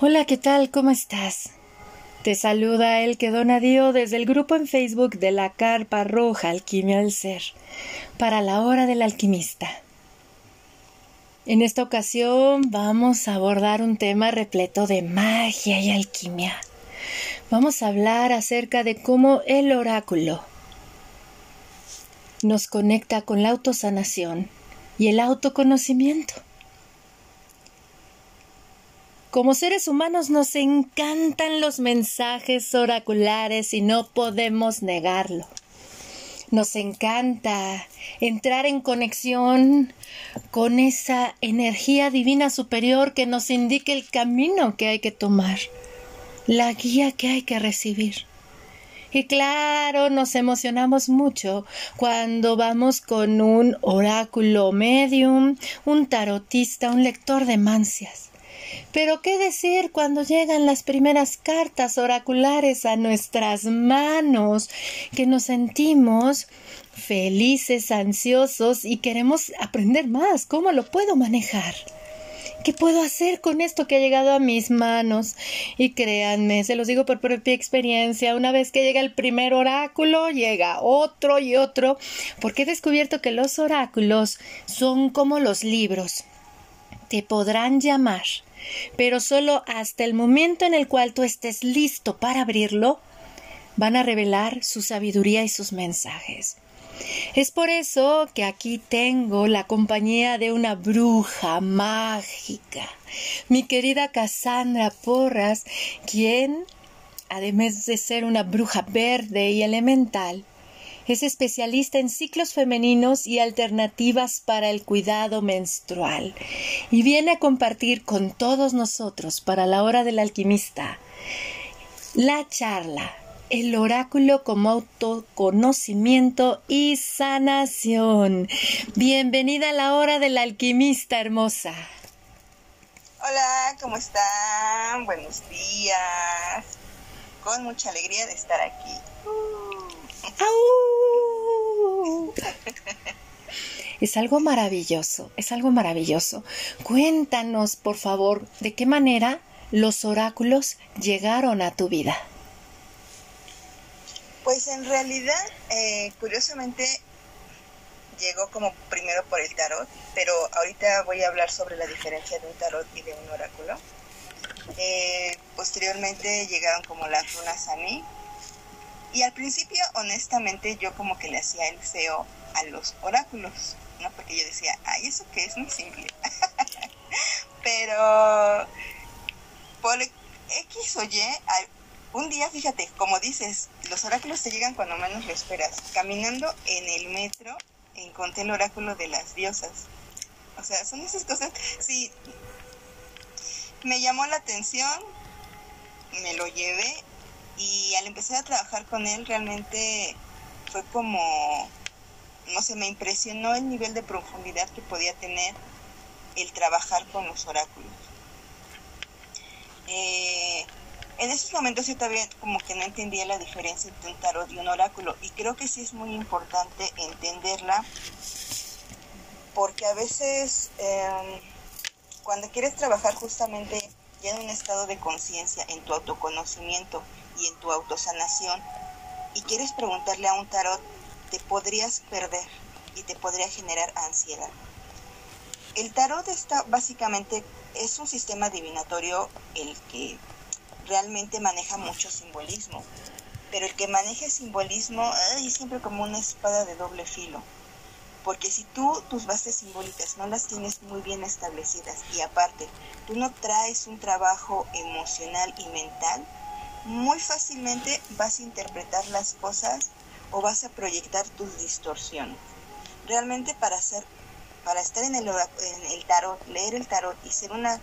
Hola, ¿qué tal? ¿Cómo estás? Te saluda el que dona Dio desde el grupo en Facebook de la Carpa Roja Alquimia del Ser para la hora del alquimista. En esta ocasión vamos a abordar un tema repleto de magia y alquimia. Vamos a hablar acerca de cómo el oráculo nos conecta con la autosanación y el autoconocimiento. Como seres humanos nos encantan los mensajes oraculares y no podemos negarlo. Nos encanta entrar en conexión con esa energía divina superior que nos indique el camino que hay que tomar, la guía que hay que recibir. Y claro, nos emocionamos mucho cuando vamos con un oráculo medium, un tarotista, un lector de mancias. Pero qué decir cuando llegan las primeras cartas oraculares a nuestras manos, que nos sentimos felices, ansiosos y queremos aprender más. ¿Cómo lo puedo manejar? ¿Qué puedo hacer con esto que ha llegado a mis manos? Y créanme, se los digo por propia experiencia, una vez que llega el primer oráculo, llega otro y otro, porque he descubierto que los oráculos son como los libros. Te podrán llamar pero solo hasta el momento en el cual tú estés listo para abrirlo, van a revelar su sabiduría y sus mensajes. Es por eso que aquí tengo la compañía de una bruja mágica, mi querida Cassandra Porras, quien, además de ser una bruja verde y elemental, es especialista en ciclos femeninos y alternativas para el cuidado menstrual y viene a compartir con todos nosotros para la hora del alquimista la charla el oráculo como autoconocimiento y sanación. Bienvenida a la hora del alquimista hermosa. Hola, ¿cómo están? Buenos días. Con mucha alegría de estar aquí. Es algo maravilloso, es algo maravilloso. Cuéntanos, por favor, de qué manera los oráculos llegaron a tu vida. Pues en realidad, eh, curiosamente, llegó como primero por el tarot, pero ahorita voy a hablar sobre la diferencia de un tarot y de un oráculo. Eh, posteriormente llegaron como las runas a mí, y al principio, honestamente, yo como que le hacía el feo a los oráculos, ¿no? Porque yo decía, ay, ¿eso qué es? Muy simple. Pero por X o Y, un día, fíjate, como dices, los oráculos te llegan cuando menos lo esperas. Caminando en el metro, encontré el oráculo de las diosas. O sea, son esas cosas, sí, me llamó la atención, me lo llevé y al empezar a trabajar con él realmente fue como, no sé, me impresionó el nivel de profundidad que podía tener el trabajar con los oráculos. Eh, en esos momentos yo todavía como que no entendía la diferencia entre un tarot y un oráculo y creo que sí es muy importante entenderla porque a veces em, cuando quieres trabajar justamente ya en un estado de conciencia, en tu autoconocimiento, y en tu autosanación y quieres preguntarle a un tarot, te podrías perder y te podría generar ansiedad. El tarot está básicamente, es un sistema adivinatorio el que realmente maneja mucho simbolismo, pero el que maneja simbolismo es siempre como una espada de doble filo, porque si tú tus bases simbólicas no las tienes muy bien establecidas y aparte tú no traes un trabajo emocional y mental, muy fácilmente vas a interpretar las cosas o vas a proyectar tus distorsiones. Realmente para hacer, para estar en el, en el tarot, leer el tarot y ser una,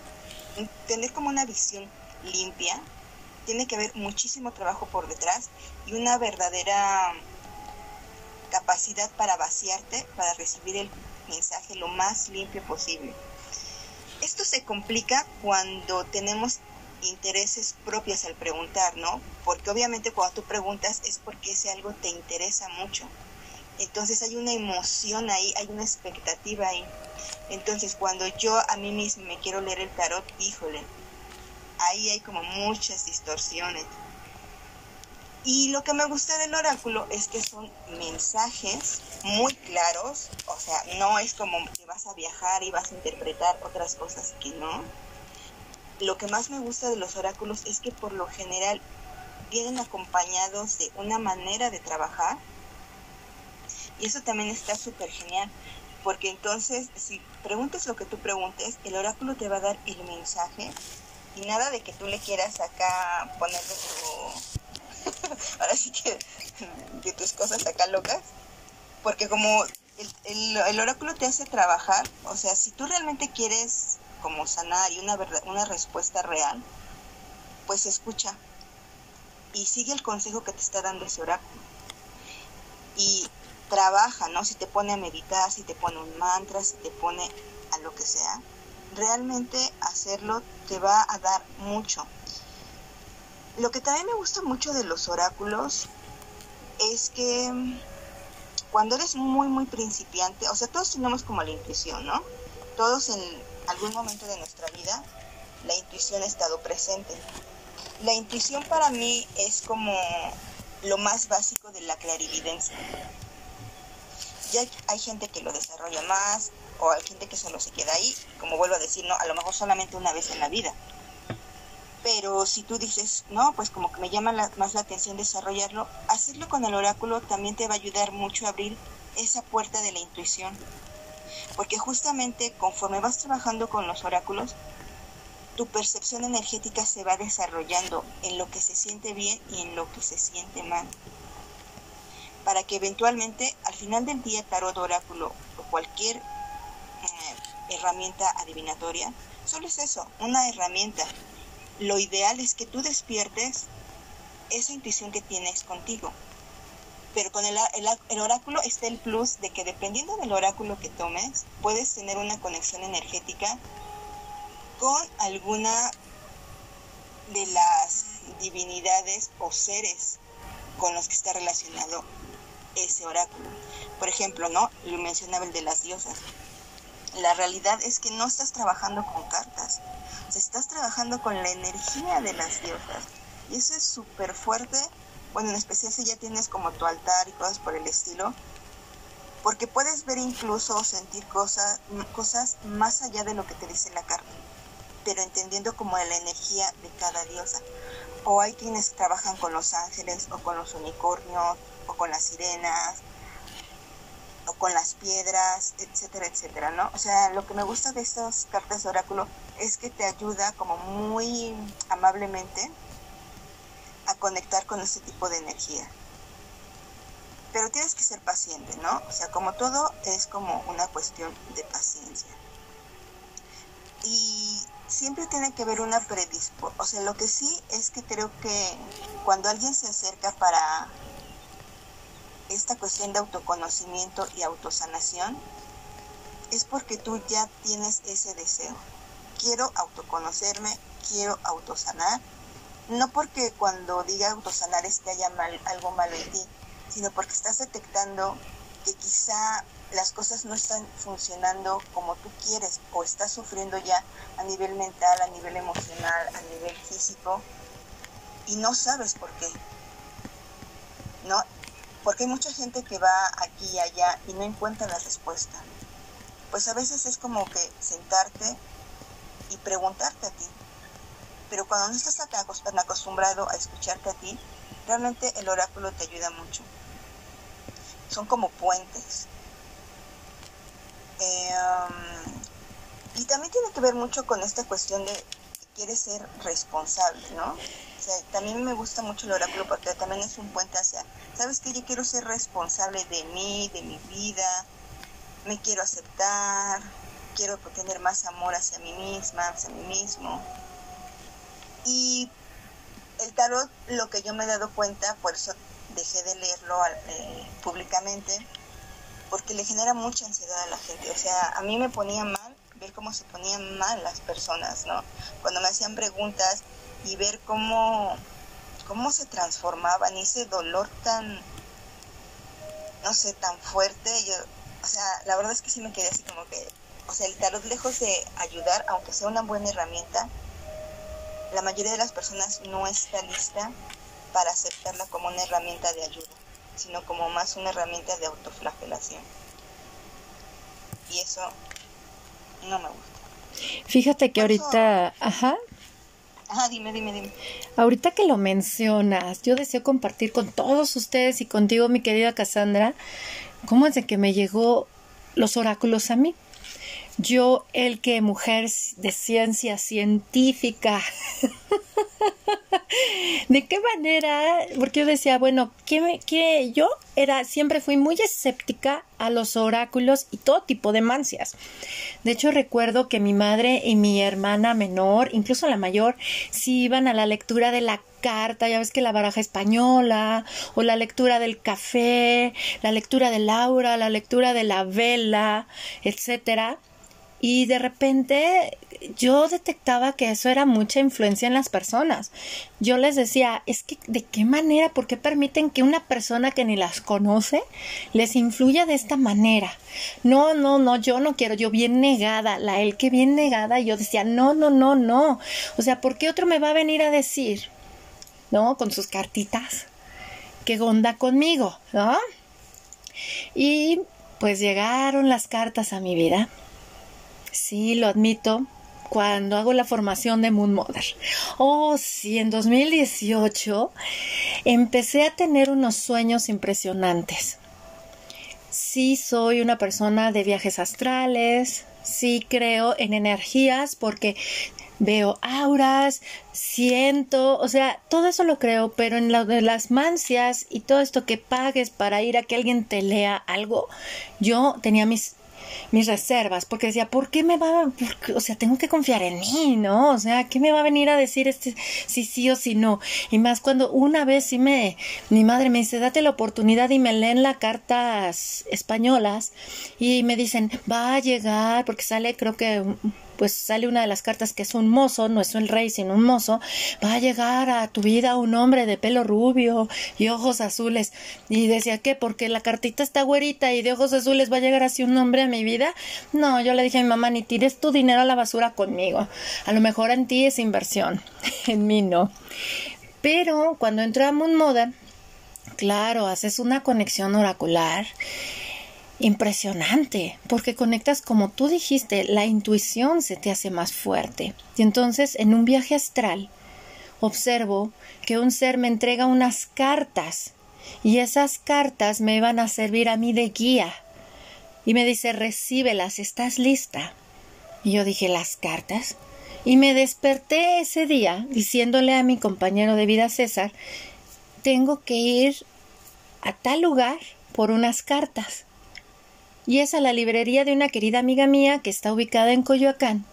tener como una visión limpia, tiene que haber muchísimo trabajo por detrás y una verdadera capacidad para vaciarte, para recibir el mensaje lo más limpio posible. Esto se complica cuando tenemos intereses propios al preguntar, ¿no? Porque obviamente cuando tú preguntas es porque ese algo te interesa mucho. Entonces hay una emoción ahí, hay una expectativa ahí. Entonces cuando yo a mí mismo me quiero leer el tarot, híjole, ahí hay como muchas distorsiones. Y lo que me gusta del oráculo es que son mensajes muy claros, o sea, no es como que vas a viajar y vas a interpretar otras cosas que no. Lo que más me gusta de los oráculos es que por lo general vienen acompañados de una manera de trabajar. Y eso también está súper genial, porque entonces si preguntes lo que tú preguntes, el oráculo te va a dar el mensaje y nada de que tú le quieras acá ponerle tu... ahora sí que de tus cosas acá locas, porque como el, el, oráculo te hace trabajar, o sea, si tú realmente quieres como sanar y una, una respuesta real, pues escucha y sigue el consejo que te está dando ese oráculo. Y trabaja, ¿no? Si te pone a meditar, si te pone un mantra, si te pone a lo que sea, realmente hacerlo te va a dar mucho. Lo que también me gusta mucho de los oráculos es que cuando eres muy, muy principiante, o sea, todos tenemos como la intuición, ¿no? Todos en algún momento de nuestra vida, la intuición ha estado presente. La intuición para mí es como lo más básico de la clarividencia. Ya hay gente que lo desarrolla más, o hay gente que solo se queda ahí, como vuelvo a decir, no, a lo mejor solamente una vez en la vida. Pero si tú dices, no, pues como que me llama más la atención desarrollarlo, hacerlo con el oráculo también te va a ayudar mucho a abrir esa puerta de la intuición. Porque justamente conforme vas trabajando con los oráculos, tu percepción energética se va desarrollando en lo que se siente bien y en lo que se siente mal. Para que eventualmente al final del día tarot oráculo o cualquier herramienta adivinatoria, solo es eso, una herramienta. Lo ideal es que tú despiertes esa intuición que tienes contigo. Pero con el, el, oráculo está el plus de que dependiendo del oráculo que tomes, puedes tener una conexión energética con alguna de las divinidades o seres con los que está relacionado ese oráculo. Por ejemplo, ¿no? Lo mencionaba el de las diosas la realidad es que no estás trabajando con cartas, estás trabajando con la energía de las diosas. Y eso es súper fuerte, bueno, en especial si ya tienes como tu altar y cosas por el estilo, porque puedes ver incluso o sentir cosas, cosas más allá de lo que te dice la carta, pero entendiendo como la energía de cada diosa. O hay quienes trabajan con los ángeles o con los unicornios o con las sirenas o con las piedras, etcétera, etcétera, ¿no? O sea, lo que me gusta de estas cartas de oráculo es que te ayuda como muy amablemente a conectar con este tipo de energía. Pero tienes que ser paciente, ¿no? O sea, como todo es como una cuestión de paciencia. Y siempre tiene que haber una predisposición. O sea, lo que sí es que creo que cuando alguien se acerca para esta cuestión de autoconocimiento y autosanación es porque tú ya tienes ese deseo. Quiero autoconocerme, quiero autosanar, no porque cuando diga autosanar es que haya mal, algo malo en ti, sino porque estás detectando que quizá las cosas no están funcionando como tú quieres o estás sufriendo ya a nivel mental, a nivel emocional, a nivel físico y no sabes por qué. ¿No? porque hay mucha gente que va aquí y allá y no encuentra la respuesta. Pues a veces es como que sentarte y preguntarte a ti. Pero cuando no estás tan acostumbrado a escucharte a ti, realmente el oráculo te ayuda mucho. Son como puentes. Eh, um, y también tiene que ver mucho con esta cuestión de que quieres ser responsable, ¿no? también me gusta mucho el oráculo porque también es un puente hacia, ¿sabes que Yo quiero ser responsable de mí, de mi vida, me quiero aceptar, quiero tener más amor hacia mí misma, hacia mí mismo. Y el tarot, lo que yo me he dado cuenta, por eso dejé de leerlo eh, públicamente, porque le genera mucha ansiedad a la gente. O sea, a mí me ponía mal ver cómo se ponían mal las personas, ¿no? Cuando me hacían preguntas y ver cómo, cómo se transformaban y ese dolor tan, no sé, tan fuerte. Yo, o sea, la verdad es que sí me quedé así como que, o sea, el tarot lejos de ayudar, aunque sea una buena herramienta, la mayoría de las personas no está lista para aceptarla como una herramienta de ayuda, sino como más una herramienta de autoflagelación. Y eso no me gusta. Fíjate que ahorita, ajá. Ajá, dime, dime, dime. Ahorita que lo mencionas, yo deseo compartir con todos ustedes y contigo, mi querida Cassandra, cómo es de que me llegó los oráculos a mí. Yo, el que mujer de ciencia científica, ¿de qué manera? Porque yo decía, bueno, ¿qué, qué? yo era, siempre fui muy escéptica a los oráculos y todo tipo de mancias. De hecho, recuerdo que mi madre y mi hermana menor, incluso la mayor, sí iban a la lectura de la carta, ya ves que la baraja española, o la lectura del café, la lectura de Laura, la lectura de la vela, etcétera y de repente yo detectaba que eso era mucha influencia en las personas. Yo les decía, es que de qué manera, por qué permiten que una persona que ni las conoce les influya de esta manera. No, no, no, yo no quiero, yo bien negada, la él que bien negada, y yo decía, no, no, no, no. O sea, ¿por qué otro me va a venir a decir, no, con sus cartitas, que gonda conmigo, ¿no? Y pues llegaron las cartas a mi vida Sí, lo admito. Cuando hago la formación de Moon Mother. Oh, sí, en 2018 empecé a tener unos sueños impresionantes. Sí, soy una persona de viajes astrales. Sí, creo en energías porque veo auras, siento, o sea, todo eso lo creo, pero en lo de las mancias y todo esto que pagues para ir a que alguien te lea algo, yo tenía mis mis reservas, porque decía, ¿por qué me va, o sea, tengo que confiar en mí, ¿no? O sea, ¿qué me va a venir a decir este si sí o si no? Y más cuando una vez sí me, mi madre me dice, date la oportunidad y me leen las cartas españolas y me dicen, va a llegar, porque sale creo que pues sale una de las cartas que es un mozo, no es el rey, sino un mozo, va a llegar a tu vida un hombre de pelo rubio y ojos azules. Y decía, ¿qué? Porque la cartita está güerita y de ojos azules va a llegar así un hombre a mi vida. No, yo le dije a mi mamá, ni tires tu dinero a la basura conmigo. A lo mejor en ti es inversión, en mí no. Pero cuando entró a Moon Modern, claro, haces una conexión oracular impresionante, porque conectas como tú dijiste, la intuición se te hace más fuerte. Y entonces en un viaje astral observo que un ser me entrega unas cartas y esas cartas me van a servir a mí de guía. Y me dice, recíbelas, ¿estás lista? Y yo dije, ¿las cartas? Y me desperté ese día diciéndole a mi compañero de vida César, tengo que ir a tal lugar por unas cartas y es a la librería de una querida amiga mía que está ubicada en Coyoacán,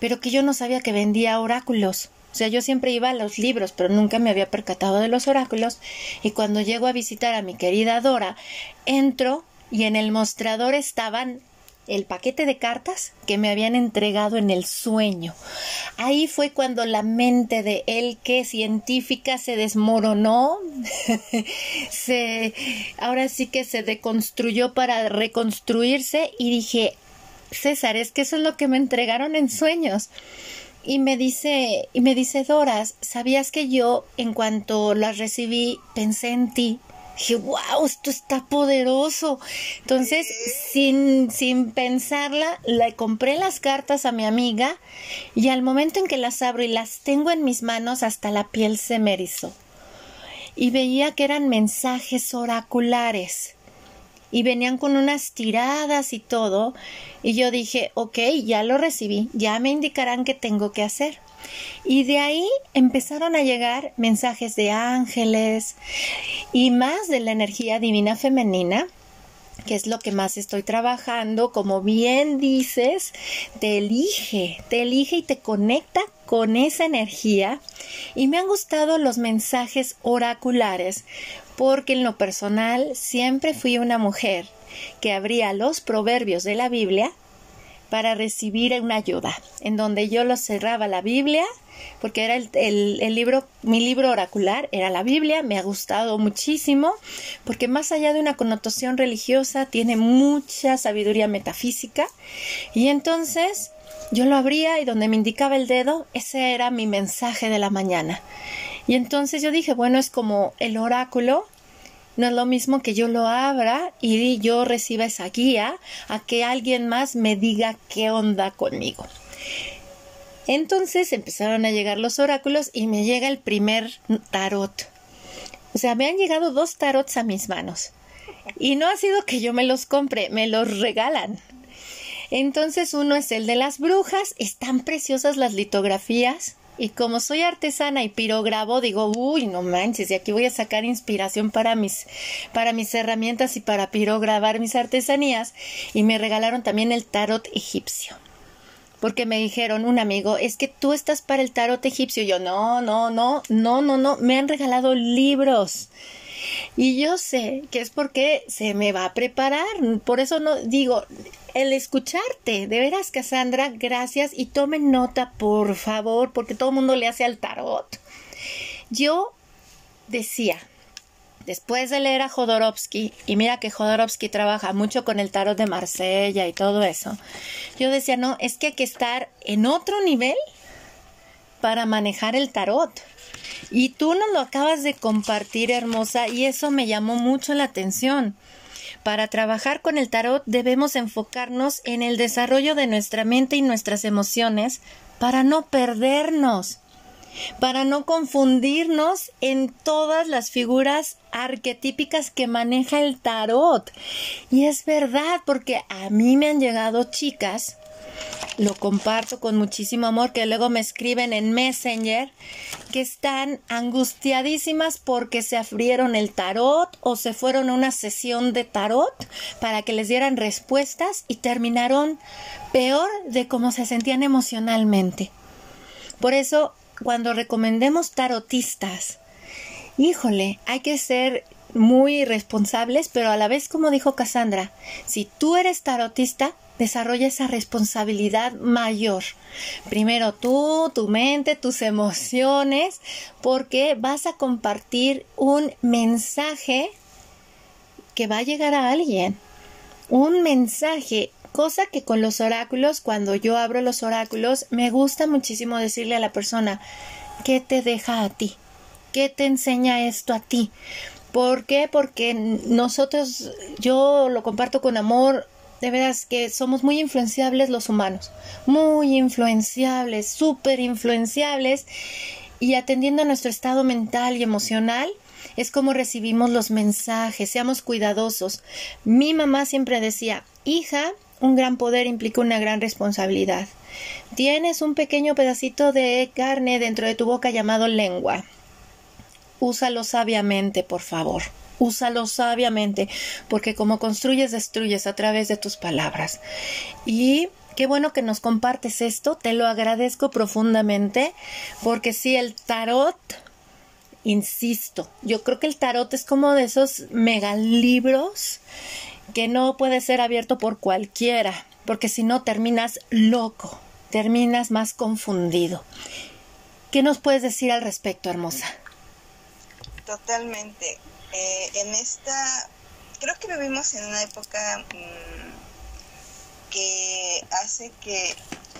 pero que yo no sabía que vendía oráculos. O sea, yo siempre iba a los libros, pero nunca me había percatado de los oráculos. Y cuando llego a visitar a mi querida Dora, entro y en el mostrador estaban el paquete de cartas que me habían entregado en el sueño. Ahí fue cuando la mente de él que científica se desmoronó, se ahora sí que se deconstruyó para reconstruirse y dije, César, es que eso es lo que me entregaron en sueños. Y me dice, y me dice Doras, ¿sabías que yo en cuanto las recibí pensé en ti? Dije, wow, esto está poderoso. Entonces, sin, sin pensarla, le compré las cartas a mi amiga y al momento en que las abro y las tengo en mis manos, hasta la piel se me. Y veía que eran mensajes oraculares y venían con unas tiradas y todo. Y yo dije, ok, ya lo recibí, ya me indicarán qué tengo que hacer. Y de ahí empezaron a llegar mensajes de ángeles y más de la energía divina femenina que es lo que más estoy trabajando, como bien dices, te elige, te elige y te conecta con esa energía. Y me han gustado los mensajes oraculares, porque en lo personal siempre fui una mujer que abría los proverbios de la Biblia para recibir una ayuda, en donde yo lo cerraba la Biblia, porque era el, libro, mi libro oracular era la Biblia, me ha gustado muchísimo, porque más allá de una connotación religiosa, tiene mucha sabiduría metafísica, y entonces yo lo abría y donde me indicaba el dedo, ese era mi mensaje de la mañana. Y entonces yo dije, bueno, es como el oráculo, no es lo mismo que yo lo abra y yo reciba esa guía a que alguien más me diga qué onda conmigo. Entonces empezaron a llegar los oráculos y me llega el primer tarot. O sea, me han llegado dos tarots a mis manos. Y no ha sido que yo me los compre, me los regalan. Entonces uno es el de las brujas, están preciosas las litografías. Y como soy artesana y pirograbo, digo, uy, no manches, y aquí voy a sacar inspiración para mis, para mis herramientas y para pirograbar mis artesanías. Y me regalaron también el tarot egipcio. Porque me dijeron un amigo, es que tú estás para el tarot egipcio. yo, no, no, no, no, no, no, me han regalado libros. Y yo sé que es porque se me va a preparar. Por eso no digo, el escucharte. De veras, Cassandra, gracias. Y tomen nota, por favor, porque todo el mundo le hace al tarot. Yo decía, después de leer a Jodorowsky, y mira que Jodorowsky trabaja mucho con el tarot de Marsella y todo eso, yo decía, no, es que hay que estar en otro nivel para manejar el tarot. Y tú nos lo acabas de compartir, hermosa, y eso me llamó mucho la atención. Para trabajar con el tarot debemos enfocarnos en el desarrollo de nuestra mente y nuestras emociones para no perdernos, para no confundirnos en todas las figuras arquetípicas que maneja el tarot. Y es verdad, porque a mí me han llegado chicas lo comparto con muchísimo amor, que luego me escriben en Messenger que están angustiadísimas porque se abrieron el tarot o se fueron a una sesión de tarot para que les dieran respuestas y terminaron peor de cómo se sentían emocionalmente. Por eso, cuando recomendemos tarotistas, híjole, hay que ser muy responsables, pero a la vez, como dijo Cassandra, si tú eres tarotista, desarrolla esa responsabilidad mayor. Primero tú, tu mente, tus emociones, porque vas a compartir un mensaje que va a llegar a alguien. Un mensaje, cosa que con los oráculos, cuando yo abro los oráculos, me gusta muchísimo decirle a la persona, ¿qué te deja a ti? ¿Qué te enseña esto a ti? ¿Por qué? Porque nosotros, yo lo comparto con amor, de veras que somos muy influenciables los humanos, muy influenciables, súper influenciables, y atendiendo a nuestro estado mental y emocional, es como recibimos los mensajes, seamos cuidadosos. Mi mamá siempre decía, hija, un gran poder implica una gran responsabilidad. Tienes un pequeño pedacito de carne dentro de tu boca llamado lengua. Úsalo sabiamente, por favor. Úsalo sabiamente, porque como construyes, destruyes a través de tus palabras. Y qué bueno que nos compartes esto, te lo agradezco profundamente, porque si el tarot, insisto, yo creo que el tarot es como de esos megalibros que no puede ser abierto por cualquiera, porque si no terminas loco, terminas más confundido. ¿Qué nos puedes decir al respecto, hermosa? Totalmente. Eh, en esta, creo que vivimos en una época mm, que hace que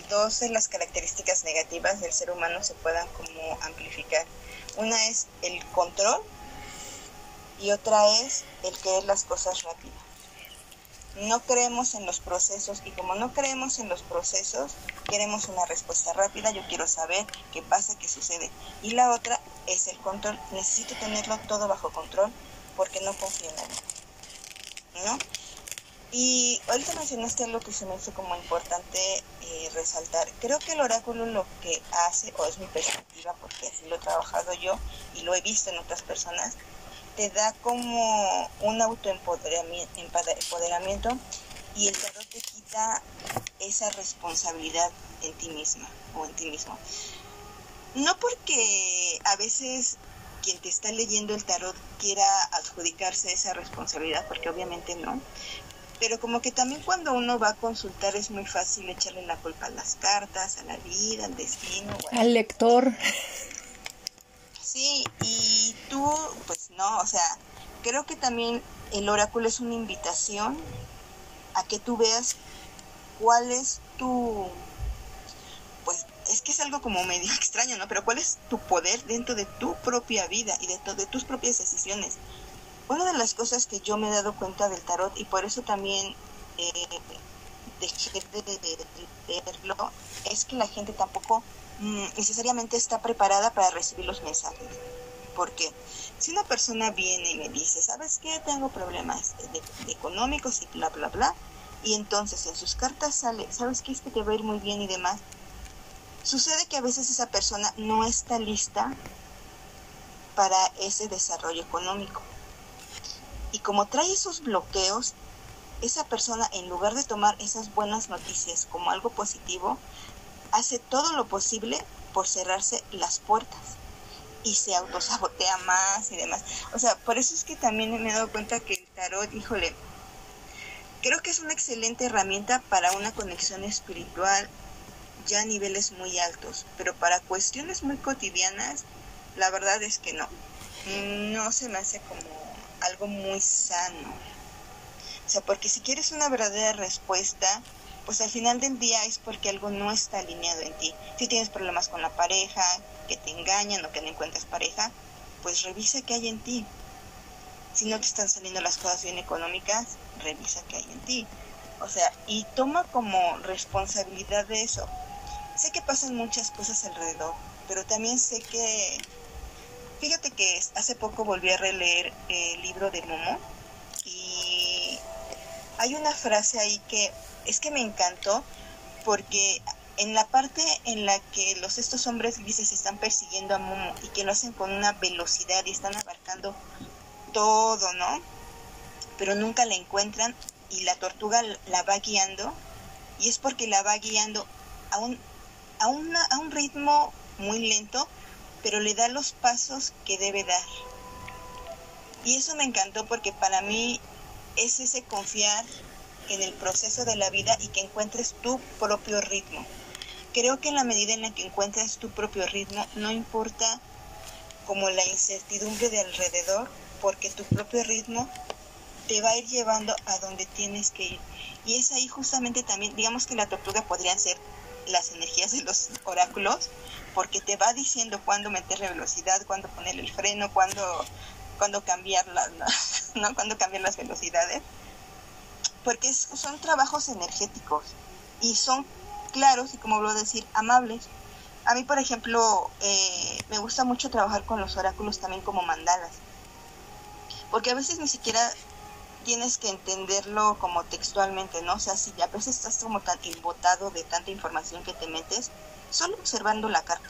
dos de las características negativas del ser humano se puedan como amplificar. Una es el control y otra es el querer las cosas rápido. No creemos en los procesos y como no creemos en los procesos, queremos una respuesta rápida, yo quiero saber qué pasa, qué sucede. Y la otra es el control. Necesito tenerlo todo bajo control porque no confío en nadie. ¿No? Y ahorita mencionaste algo que se me hizo como importante eh, resaltar. Creo que el oráculo lo que hace, o es mi perspectiva, porque así lo he trabajado yo y lo he visto en otras personas, te da como un autoempoderamiento y el tarot te quita esa responsabilidad en ti misma o en ti mismo. No porque a veces quien te está leyendo el tarot quiera adjudicarse esa responsabilidad, porque obviamente no. Pero como que también cuando uno va a consultar es muy fácil echarle la culpa a las cartas, a la vida, al destino. al lector. Sí, y tú, pues no, o sea, creo que también el oráculo es una invitación a que tú veas cuál es tu que es algo como medio extraño, ¿no? Pero ¿cuál es tu poder dentro de tu propia vida y dentro de tus propias decisiones? Una de las cosas que yo me he dado cuenta del tarot y por eso también eh, dejé de, leerlo es que la gente tampoco necesariamente está preparada para recibir los mensajes. Porque si una persona viene y me dice, ¿sabes qué? Tengo problemas económicos y bla, bla, bla, y entonces en sus cartas sale, ¿sabes qué? Es que te va a ir muy bien y demás. Sucede que a veces esa persona no está lista para ese desarrollo económico. Y como trae esos bloqueos, esa persona en lugar de tomar esas buenas noticias como algo positivo, hace todo lo posible por cerrarse las puertas y se autosabotea más y demás. O sea, por eso es que también me he dado cuenta que el tarot, híjole, creo que es una excelente herramienta para una conexión espiritual ya a niveles muy altos, pero para cuestiones muy cotidianas, la verdad es que no. No se me hace como algo muy sano. O sea, porque si quieres una verdadera respuesta, pues al final del día es porque algo no está alineado en ti. Si tienes problemas con la pareja, que te engañan o que no encuentras pareja, pues revisa qué hay en ti. Si no te están saliendo las cosas bien económicas, revisa qué hay en ti. O sea, y toma como responsabilidad de eso. Sé que pasan muchas cosas alrededor, pero también sé que... Fíjate que hace poco volví a releer el libro de Momo y hay una frase ahí que es que me encantó porque en la parte en la que los estos hombres grises están persiguiendo a Momo y que lo hacen con una velocidad y están abarcando todo, ¿no? Pero nunca la encuentran y la tortuga la va guiando y es porque la va guiando a un, a, una, a un ritmo muy lento, pero le da los pasos que debe dar. Y eso me encantó porque para mí es ese confiar en el proceso de la vida y que encuentres tu propio ritmo. Creo que en la medida en la que encuentres tu propio ritmo, no importa como la incertidumbre de alrededor, porque tu propio ritmo te va a ir llevando a donde tienes que ir. Y es ahí justamente también, digamos que la tortuga podrían ser las energías de los oráculos, porque te va diciendo cuándo meterle velocidad, cuándo ponerle el freno, cuándo, cambiar la, ¿no? cuándo cambiar las velocidades, porque son trabajos energéticos y son claros y como a decir, amables. A mí, por ejemplo, eh, me gusta mucho trabajar con los oráculos también como mandalas porque a veces ni siquiera tienes que entenderlo como textualmente, ¿no? O sea, si a veces estás como tan embotado de tanta información que te metes, solo observando la carta.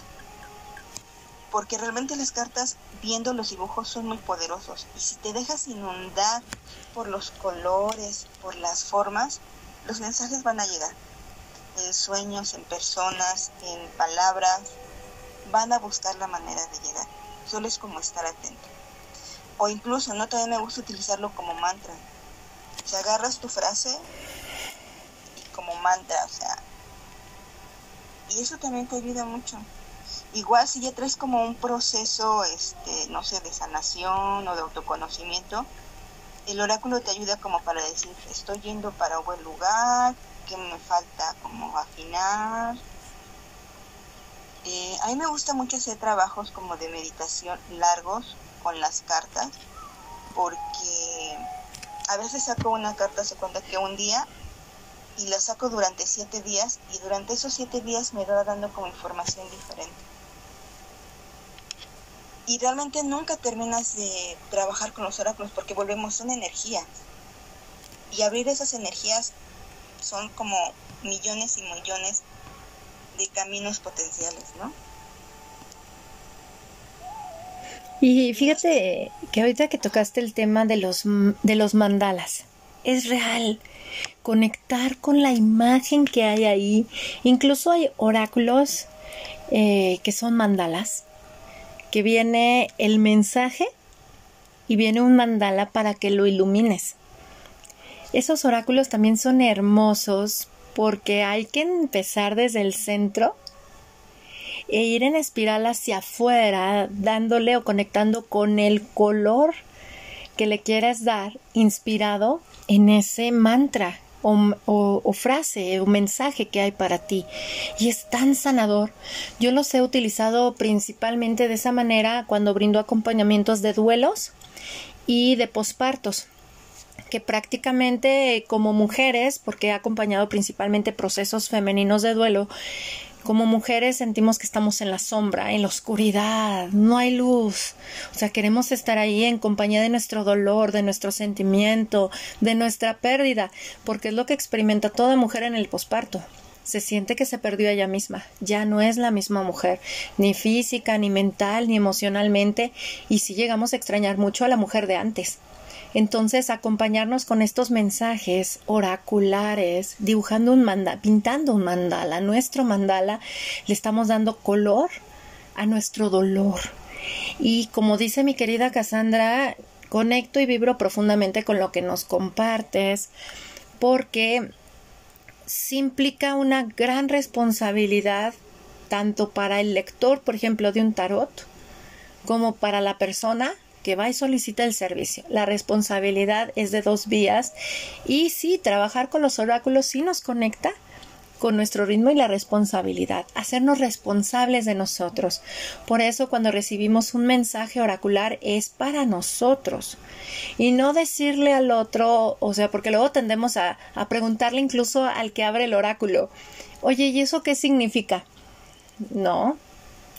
Porque realmente las cartas, viendo los dibujos, son muy poderosos. Y si te dejas inundar por los colores, por las formas, los mensajes van a llegar. En sueños, en personas, en palabras, van a buscar la manera de llegar. Solo es como estar atento o incluso, ¿no? También me gusta utilizarlo como mantra. O sea, agarras tu frase y como mantra, o sea. Y eso también te ayuda mucho. Igual si ya traes como un proceso, este, no sé, de sanación o de autoconocimiento, el oráculo te ayuda como para decir, estoy yendo para un buen lugar, que me falta como afinar. Eh, a mí me gusta mucho hacer trabajos como de meditación largos, con las cartas porque a veces saco una carta, se cuenta que un día y la saco durante siete días y durante esos siete días me va dando como información diferente. Y realmente nunca terminas de trabajar con los oráculos porque volvemos, son energías. Y abrir esas energías son como millones y millones de caminos potenciales, ¿no? Y fíjate que ahorita que tocaste el tema de los, de los mandalas, es real. Conectar con la imagen que hay ahí. Incluso hay oráculos eh, que son mandalas, que viene el mensaje y viene un mandala para que lo ilumines. Esos oráculos también son hermosos porque hay que empezar desde el centro e ir en espiral hacia afuera, dándole o conectando con el color que le quieras dar, inspirado en ese mantra o, frase o mensaje que hay para ti. Y es tan sanador. Yo los he utilizado principalmente de esa manera cuando brindo acompañamientos de duelos y de pospartos que prácticamente como mujeres, porque he acompañado principalmente procesos femeninos de duelo, como mujeres sentimos que estamos en la sombra, en la oscuridad, no hay luz. O sea, queremos estar ahí en compañía de nuestro dolor, de nuestro sentimiento, de nuestra pérdida, porque es lo que experimenta toda mujer en el posparto. Se siente que se perdió ella misma, ya no es la misma mujer, ni física, ni mental, ni emocionalmente, y si llegamos a extrañar mucho a la mujer de antes. Entonces, acompañarnos con estos mensajes oraculares, dibujando un mandala, pintando un mandala, nuestro mandala, le estamos dando color a nuestro dolor. Y como dice mi querida Cassandra, conecto y vibro profundamente con lo que nos compartes, porque sí implica una gran responsabilidad tanto para el lector, por ejemplo, de un tarot, como para la persona que va y solicita el servicio. La responsabilidad es de dos vías y sí, trabajar con los oráculos sí nos conecta con nuestro ritmo y la responsabilidad, hacernos responsables de nosotros. Por eso cuando recibimos un mensaje oracular es para nosotros y no decirle al otro, o sea, porque luego tendemos a, preguntarle incluso al que abre el oráculo, oye, ¿y eso qué significa? No,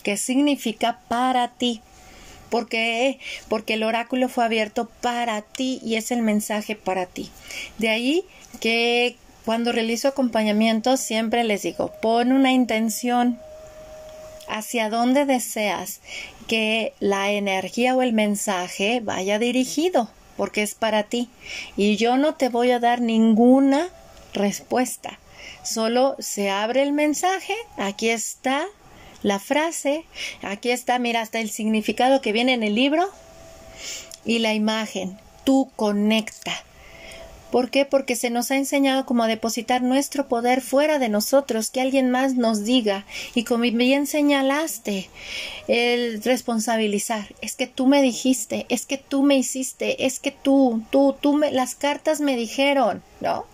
¿qué significa para ti? ¿Por qué? Porque el oráculo fue abierto para ti y es el mensaje para ti. De ahí que cuando realizo acompañamiento siempre les digo, pon una intención hacia dónde deseas que la energía o el mensaje vaya dirigido, porque es para ti. Y yo no te voy a dar ninguna respuesta. Solo se abre el mensaje, aquí está, la frase, aquí está, mira, hasta el significado que viene en el libro y la imagen. Tú conecta. ¿Por qué? Porque se nos ha enseñado como a depositar nuestro poder fuera de nosotros, que alguien más nos diga. Y como bien señalaste, el responsabilizar. Es que tú me dijiste, es que tú me hiciste, es que tú, tú, tú me, las cartas me dijeron, ¿no?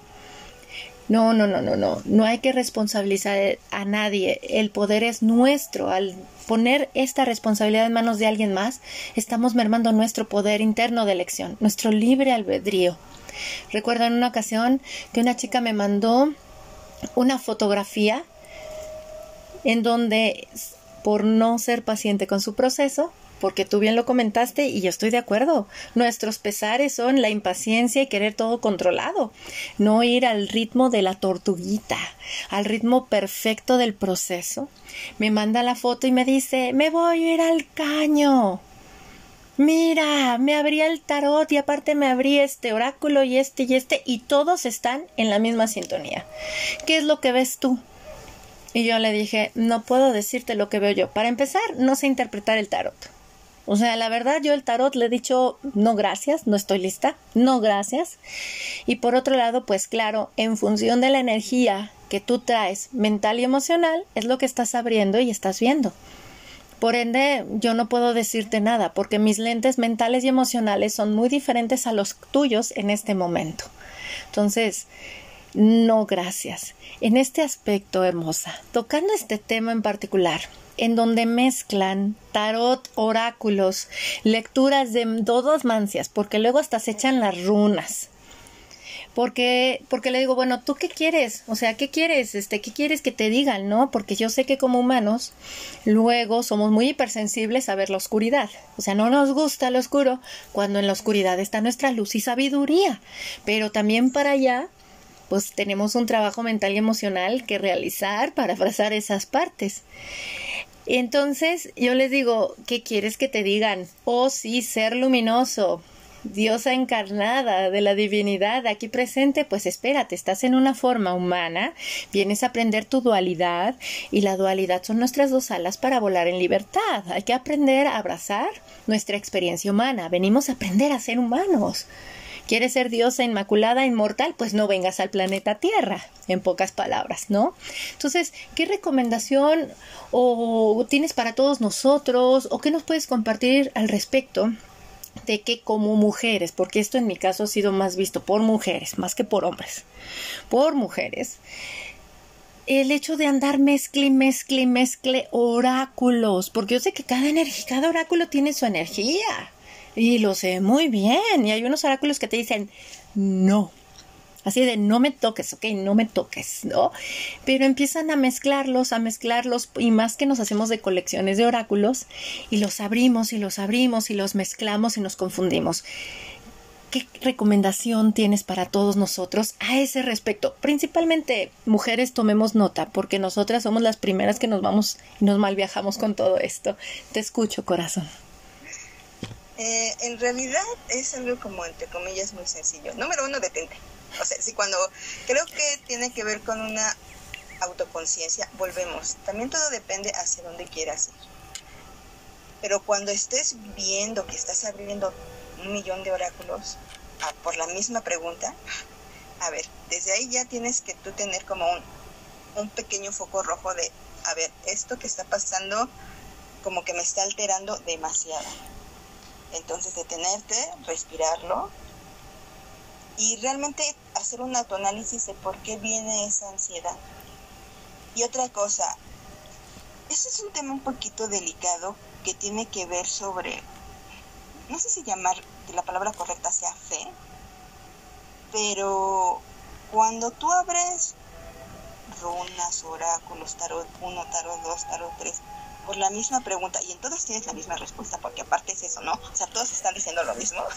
No, no, no, no, no. No hay que responsabilizar a nadie. El poder es nuestro. Al poner esta responsabilidad en manos de alguien más, estamos mermando nuestro poder interno de elección, nuestro libre albedrío. Recuerdo en una ocasión que una chica me mandó una fotografía en donde, por no ser paciente con su proceso, porque tú bien lo comentaste y yo estoy de acuerdo. Nuestros pesares son la impaciencia y querer todo controlado, no ir al ritmo de la tortuguita, al ritmo perfecto del proceso. Me manda la foto y me dice, me voy a ir al caño. Mira, me abrí el tarot y aparte me abrí este oráculo y este y este y todos están en la misma sintonía. ¿Qué es lo que ves tú? Y yo le dije, no puedo decirte lo que veo yo. Para empezar, no sé interpretar el tarot. O sea, la verdad yo el tarot le he dicho no gracias, no estoy lista, no gracias. Y por otro lado, pues claro, en función de la energía que tú traes mental y emocional, es lo que estás abriendo y estás viendo. Por ende, yo no puedo decirte nada, porque mis lentes mentales y emocionales son muy diferentes a los tuyos en este momento. Entonces, no gracias. En este aspecto, hermosa, tocando este tema en particular, en donde mezclan tarot, oráculos, lecturas de todas mancias, porque luego hasta se echan las runas. Porque, porque le digo, bueno, ¿tú qué quieres? O sea, ¿qué quieres? Este, ¿qué quieres que te digan, no? Porque yo sé que como humanos, luego somos muy hipersensibles a ver la oscuridad. O sea, no nos gusta lo oscuro, cuando en la oscuridad está nuestra luz y sabiduría. Pero también para allá pues tenemos un trabajo mental y emocional que realizar para abrazar esas partes. Entonces yo les digo, ¿qué quieres que te digan? Oh, sí, ser luminoso, diosa encarnada de la divinidad aquí presente, pues espérate, estás en una forma humana, vienes a aprender tu dualidad y la dualidad son nuestras dos alas para volar en libertad. Hay que aprender a abrazar nuestra experiencia humana, venimos a aprender a ser humanos. ¿Quieres ser diosa inmaculada, inmortal? Pues no vengas al planeta Tierra, en pocas palabras, ¿no? Entonces, ¿qué recomendación o tienes para todos nosotros o qué nos puedes compartir al respecto? de que como mujeres, porque esto en mi caso ha sido más visto por mujeres, más que por hombres, por mujeres, el hecho de andar mezcle, mezcle, mezcle oráculos, porque yo sé que cada energía, cada oráculo tiene su energía y lo sé muy bien, y hay unos oráculos que te dicen no, Así de no me toques, ok, no me toques, ¿no? Pero empiezan a mezclarlos, a mezclarlos, y más que nos hacemos de colecciones de oráculos, y los abrimos y los abrimos y los mezclamos y nos confundimos. ¿Qué recomendación tienes para todos nosotros a ese respecto? Principalmente, mujeres, tomemos nota, porque nosotras somos las primeras que nos vamos y nos mal viajamos con todo esto. Te escucho, corazón. Eh, en realidad es algo como, entre comillas, muy sencillo. Número uno, detente. O sea, si cuando creo que tiene que ver con una autoconciencia, volvemos. También todo depende hacia dónde quieras ir. Pero cuando estés viendo que estás abriendo un millón de oráculos por la misma pregunta, a ver, desde ahí ya tienes que tú tener como un, un pequeño foco rojo de, a ver, esto que está pasando como que me está alterando demasiado. Entonces detenerte, respirarlo y realmente hacer un autoanálisis de por qué viene esa ansiedad. Y otra cosa, este es un tema un poquito delicado que tiene que ver sobre, no sé si llamar que la palabra correcta sea fe, pero cuando tú abres runas, oráculos, tarot 1, tarot 2, tarot 3, por la misma pregunta, y en todas tienes la misma respuesta, porque aparte es eso, ¿no? O sea, todos están diciendo lo mismo.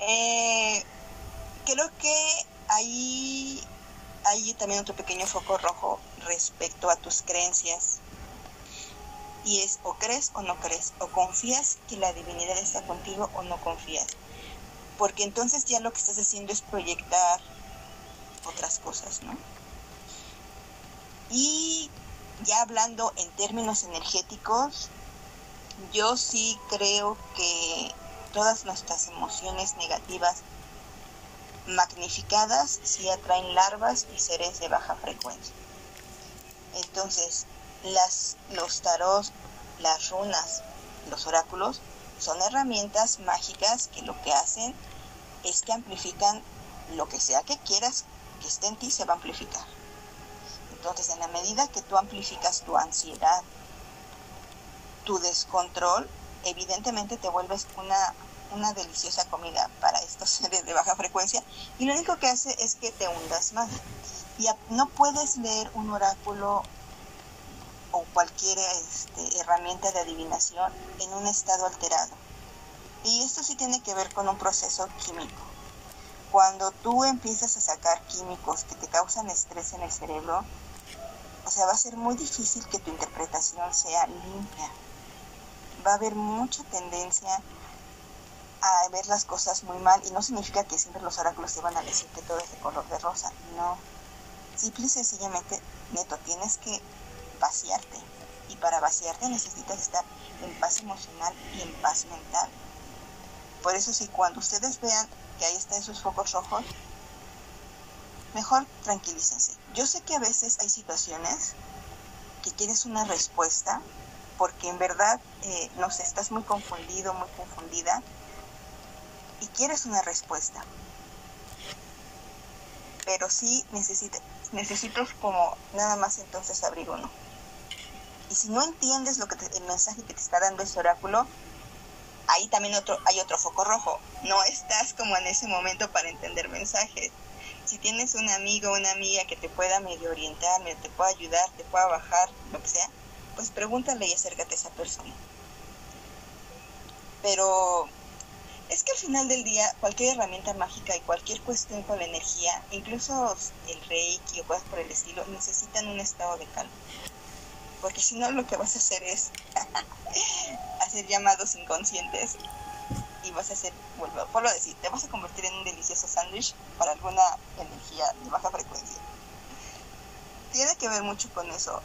Eh, creo que ahí hay también otro pequeño foco rojo respecto a tus creencias. Y es o crees o no crees, o confías que la divinidad está contigo o no confías. Porque entonces ya lo que estás haciendo es proyectar otras cosas, ¿no? Y ya hablando en términos energéticos, yo sí creo que todas nuestras emociones negativas magnificadas si atraen larvas y seres de baja frecuencia. Entonces, las, los tarots, las runas, los oráculos son herramientas mágicas que lo que hacen es que amplifican lo que sea que quieras que esté en ti, se va a amplificar. Entonces, en la medida que tú amplificas tu ansiedad, tu descontrol, evidentemente te vuelves una, una deliciosa comida para estos seres de baja frecuencia y lo único que hace es que te hundas más. Y no puedes leer un oráculo o cualquier este, herramienta de adivinación en un estado alterado. Y esto sí tiene que ver con un proceso químico. Cuando tú empiezas a sacar químicos que te causan estrés en el cerebro, o sea, va a ser muy difícil que tu interpretación sea limpia va a haber mucha tendencia a ver las cosas muy mal y no significa que siempre los oráculos te van a decir que todo es de color de rosa, no. Simple y sencillamente, neto, tienes que vaciarte y para vaciarte necesitas estar en paz emocional y en paz mental. Por eso si cuando ustedes vean que ahí están esos focos rojos, mejor tranquilícense. Yo sé que a veces hay situaciones que quieres una respuesta porque en verdad eh, nos estás muy confundido, muy confundida y quieres una respuesta. Pero sí necesitas, necesitas como nada más entonces abrir uno. Y si no entiendes lo que el mensaje que te está dando ese oráculo, ahí también otro, hay otro foco rojo. No estás como en ese momento para entender mensajes. Si tienes un amigo o una amiga que te pueda medio orientar, te pueda ayudar, te pueda bajar, lo que sea, pues pregúntale y acércate a esa persona. Pero es que al final del día cualquier herramienta mágica y cualquier cuestión con la energía, incluso el reiki o cosas por el estilo, necesitan un estado de calma. Porque si no lo que vas a hacer es hacer llamados inconscientes y vas a hacer, vuelvo, vuelvo a decir, te vas a convertir en un delicioso sándwich para alguna energía de baja frecuencia. Tiene que ver mucho con eso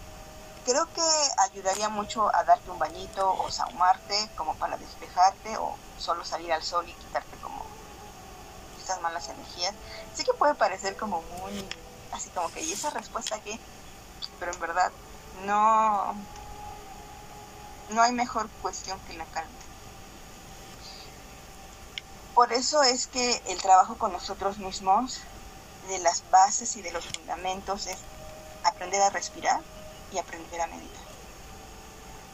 creo que ayudaría mucho a darte un bañito o saumarte como para despejarte o solo salir al sol y quitarte como estas malas energías. Sí que puede parecer como muy así como que, ¿y esa respuesta qué? Pero en verdad no, no hay mejor cuestión que la calma. Por eso es que el trabajo con nosotros mismos, de las bases y de los fundamentos, es aprender a respirar y aprender a meditar.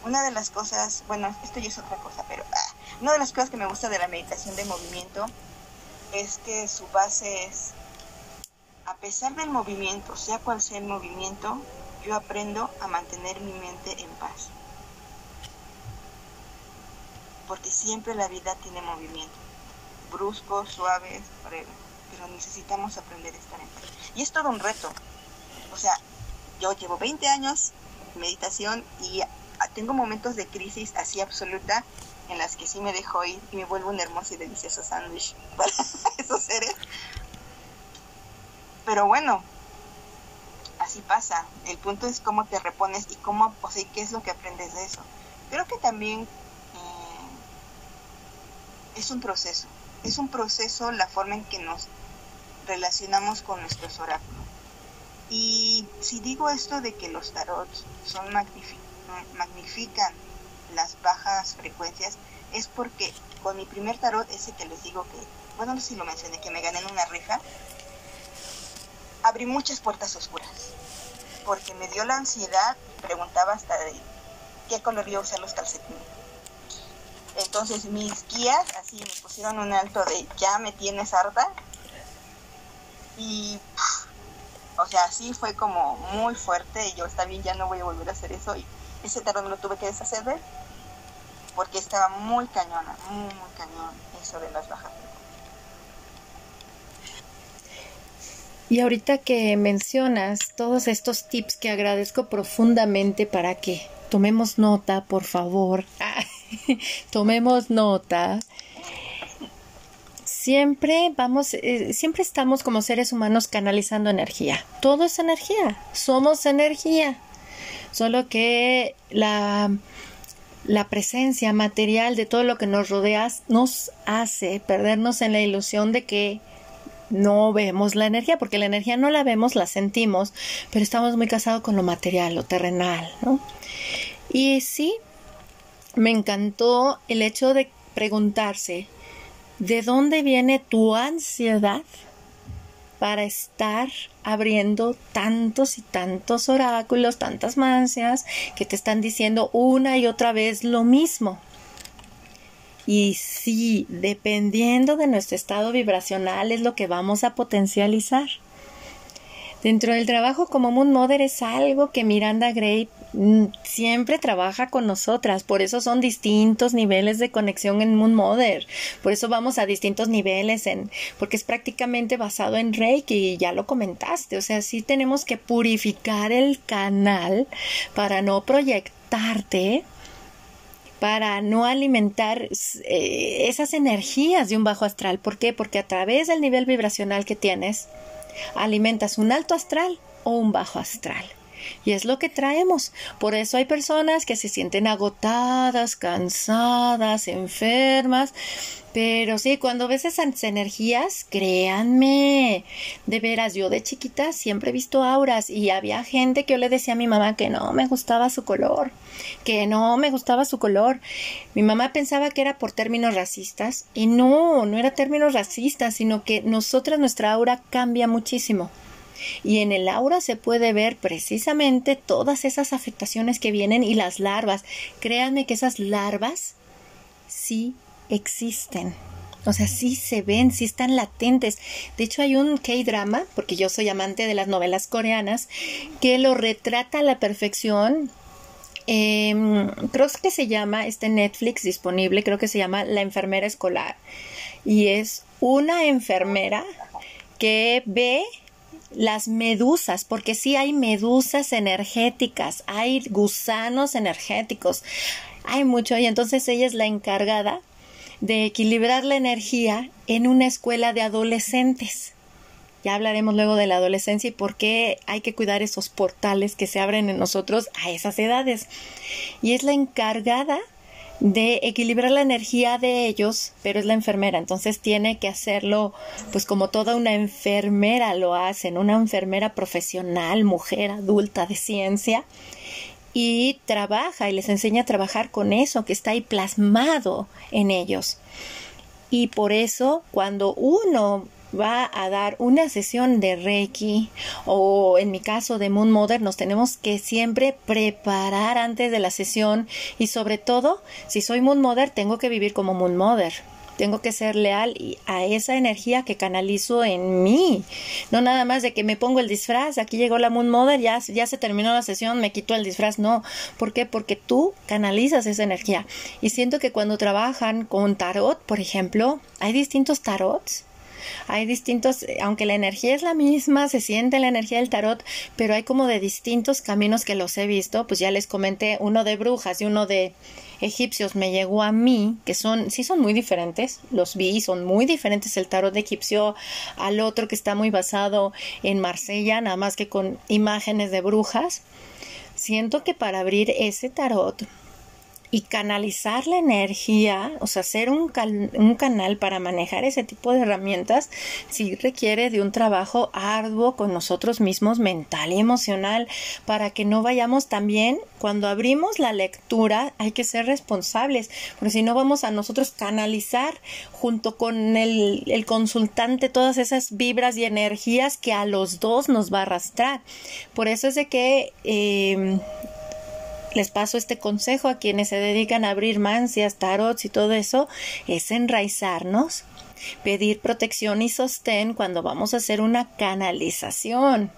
Una de las cosas, bueno, esto ya es otra cosa, pero ah, una de las cosas que me gusta de la meditación de movimiento es que su base es, a pesar del movimiento, sea cual sea el movimiento, yo aprendo a mantener mi mente en paz. Porque siempre la vida tiene movimiento bruscos, suaves, pero necesitamos aprender a estar en paz. Y es todo un reto. O sea, yo llevo 20 años meditación y tengo momentos de crisis así absoluta en las que sí me dejo ir y me vuelvo un hermoso y delicioso sándwich para esos seres. Pero bueno, así pasa. El punto es cómo te repones y cómo, o sea, qué es lo que aprendes de eso. Creo que también eh, es un proceso es un proceso la forma en que nos relacionamos con nuestros oráculos. Y si digo esto de que los tarots son magnifican las bajas frecuencias, es porque con mi primer tarot, ese que les digo que, bueno, no sé si lo mencioné, que me gané en una reja, abrí muchas puertas oscuras, porque me dio la ansiedad, preguntaba hasta qué color iba a usar los calcetines entonces mis guías así me pusieron un alto de ya me tienes harta. Y, o sea, así fue como muy fuerte. Y yo, está bien, ya no voy a volver a hacer eso. Y ese tarot me lo tuve que deshacer de porque estaba muy cañona, muy, muy cañón eso de las bajas. Y ahorita que mencionas todos estos tips que agradezco profundamente para que tomemos nota, por favor. tomemos nota. Siempre vamos, eh, siempre estamos como seres humanos canalizando energía. Todo es energía. Somos energía. Solo que la, la presencia material de todo lo que nos rodea nos hace perdernos en la ilusión de que no vemos la energía, porque la energía no la vemos, la sentimos, pero estamos muy casados con lo material, lo terrenal, ¿no? Y sí, me encantó el hecho de preguntarse, ¿de dónde viene tu ansiedad para estar abriendo tantos y tantos oráculos, tantas mancias que te están diciendo una y otra vez lo mismo? Y sí, dependiendo de nuestro estado vibracional es lo que vamos a potencializar. Dentro del trabajo como Moon Mother es algo que Miranda Gray mm, siempre trabaja con nosotras, por eso son distintos niveles de conexión en Moon Mother, por eso vamos a distintos niveles en, porque es prácticamente basado en Reiki y ya lo comentaste, o sea, sí tenemos que purificar el canal para no proyectarte para no alimentar eh, esas energías de un bajo astral. ¿Por qué? Porque a través del nivel vibracional que tienes, alimentas un alto astral o un bajo astral. Y es lo que traemos. Por eso hay personas que se sienten agotadas, cansadas, enfermas. Pero sí, cuando ves esas energías, créanme, de veras, yo de chiquita siempre he visto auras y había gente que yo le decía a mi mamá que no me gustaba su color, que no me gustaba su color. Mi mamá pensaba que era por términos racistas y no, no era términos racistas, sino que nosotras, nuestra aura cambia muchísimo. Y en el aura se puede ver precisamente todas esas afectaciones que vienen y las larvas. Créanme que esas larvas sí existen. O sea, sí se ven, sí están latentes. De hecho, hay un K-drama, porque yo soy amante de las novelas coreanas, que lo retrata a la perfección. Em, creo que se llama, este Netflix disponible, creo que se llama La enfermera escolar. Y es una enfermera que ve las medusas, porque sí hay medusas energéticas, hay gusanos energéticos, hay mucho y entonces ella es la encargada de equilibrar la energía en una escuela de adolescentes. Ya hablaremos luego de la adolescencia y por qué hay que cuidar esos portales que se abren en nosotros a esas edades. Y es la encargada de equilibrar la energía de ellos, pero es la enfermera, entonces tiene que hacerlo pues como toda una enfermera lo hacen, una enfermera profesional, mujer adulta de ciencia y trabaja y les enseña a trabajar con eso que está ahí plasmado en ellos. Y por eso cuando uno va a dar una sesión de Reiki o en mi caso de Moon Mother, nos tenemos que siempre preparar antes de la sesión y sobre todo, si soy Moon Mother, tengo que vivir como Moon Mother. Tengo que ser leal a esa energía que canalizo en mí. No nada más de que me pongo el disfraz, aquí llegó la Moon Mother, ya, se terminó la sesión, me quito el disfraz. No. ¿Por qué? Porque tú canalizas esa energía. Y siento que cuando trabajan con tarot, por ejemplo, hay distintos tarots hay distintos, aunque la energía es la misma, se siente la energía del tarot, pero hay como de distintos caminos que los he visto, pues ya les comenté uno de brujas y uno de egipcios me llegó a mí, que son, sí son muy diferentes, los vi, son muy diferentes el tarot de egipcio al otro que está muy basado en Marsella, nada más que con imágenes de brujas. Siento que para abrir ese tarot y canalizar la energía, o sea, hacer un, un, canal para manejar ese tipo de herramientas, sí requiere de un trabajo arduo con nosotros mismos, mental y emocional, para que no vayamos también, cuando abrimos la lectura, hay que ser responsables, porque si no vamos a nosotros canalizar junto con el, el consultante todas esas vibras y energías que a los dos nos va a arrastrar. Por eso es de que eh, les paso este consejo a quienes se dedican a abrir mancias, tarots y todo eso, es enraizarnos, pedir protección y sostén cuando vamos a hacer una canalización.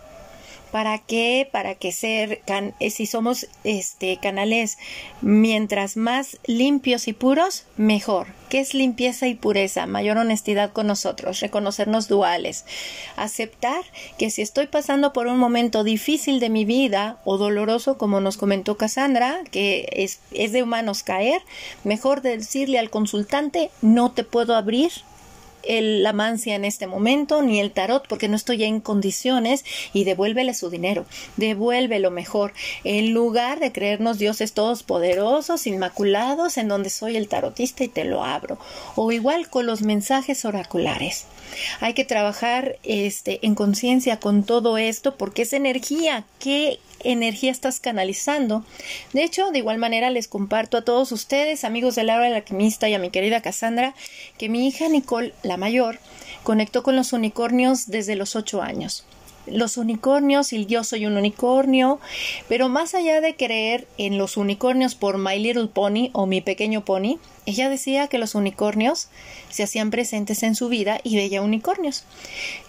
¿Para qué? Para que ser, eh, si somos este, canales mientras más limpios y puros, mejor. ¿Qué es limpieza y pureza? Mayor honestidad con nosotros, reconocernos duales, aceptar que si estoy pasando por un momento difícil de mi vida o doloroso, como nos comentó Cassandra, que es, es de humanos caer, mejor decirle al consultante, no te puedo abrir el, la mancia en este momento, ni el tarot, porque no estoy en condiciones, y devuélvele su dinero, devuélvelo mejor, en lugar de creernos dioses todos poderosos, inmaculados, en donde soy el tarotista y te lo abro, o igual con los mensajes oraculares. Hay que trabajar este, en conciencia con todo esto porque es energía. ¿Qué energía estás canalizando? De hecho, de igual manera les comparto a todos ustedes, amigos de Laura la alquimista y a mi querida Cassandra, que mi hija Nicole, la mayor, conectó con los unicornios desde los ocho años los unicornios y yo soy un unicornio, pero más allá de creer en los unicornios por My Little Pony o mi pequeño pony, ella decía que los unicornios se hacían presentes en su vida y veía unicornios.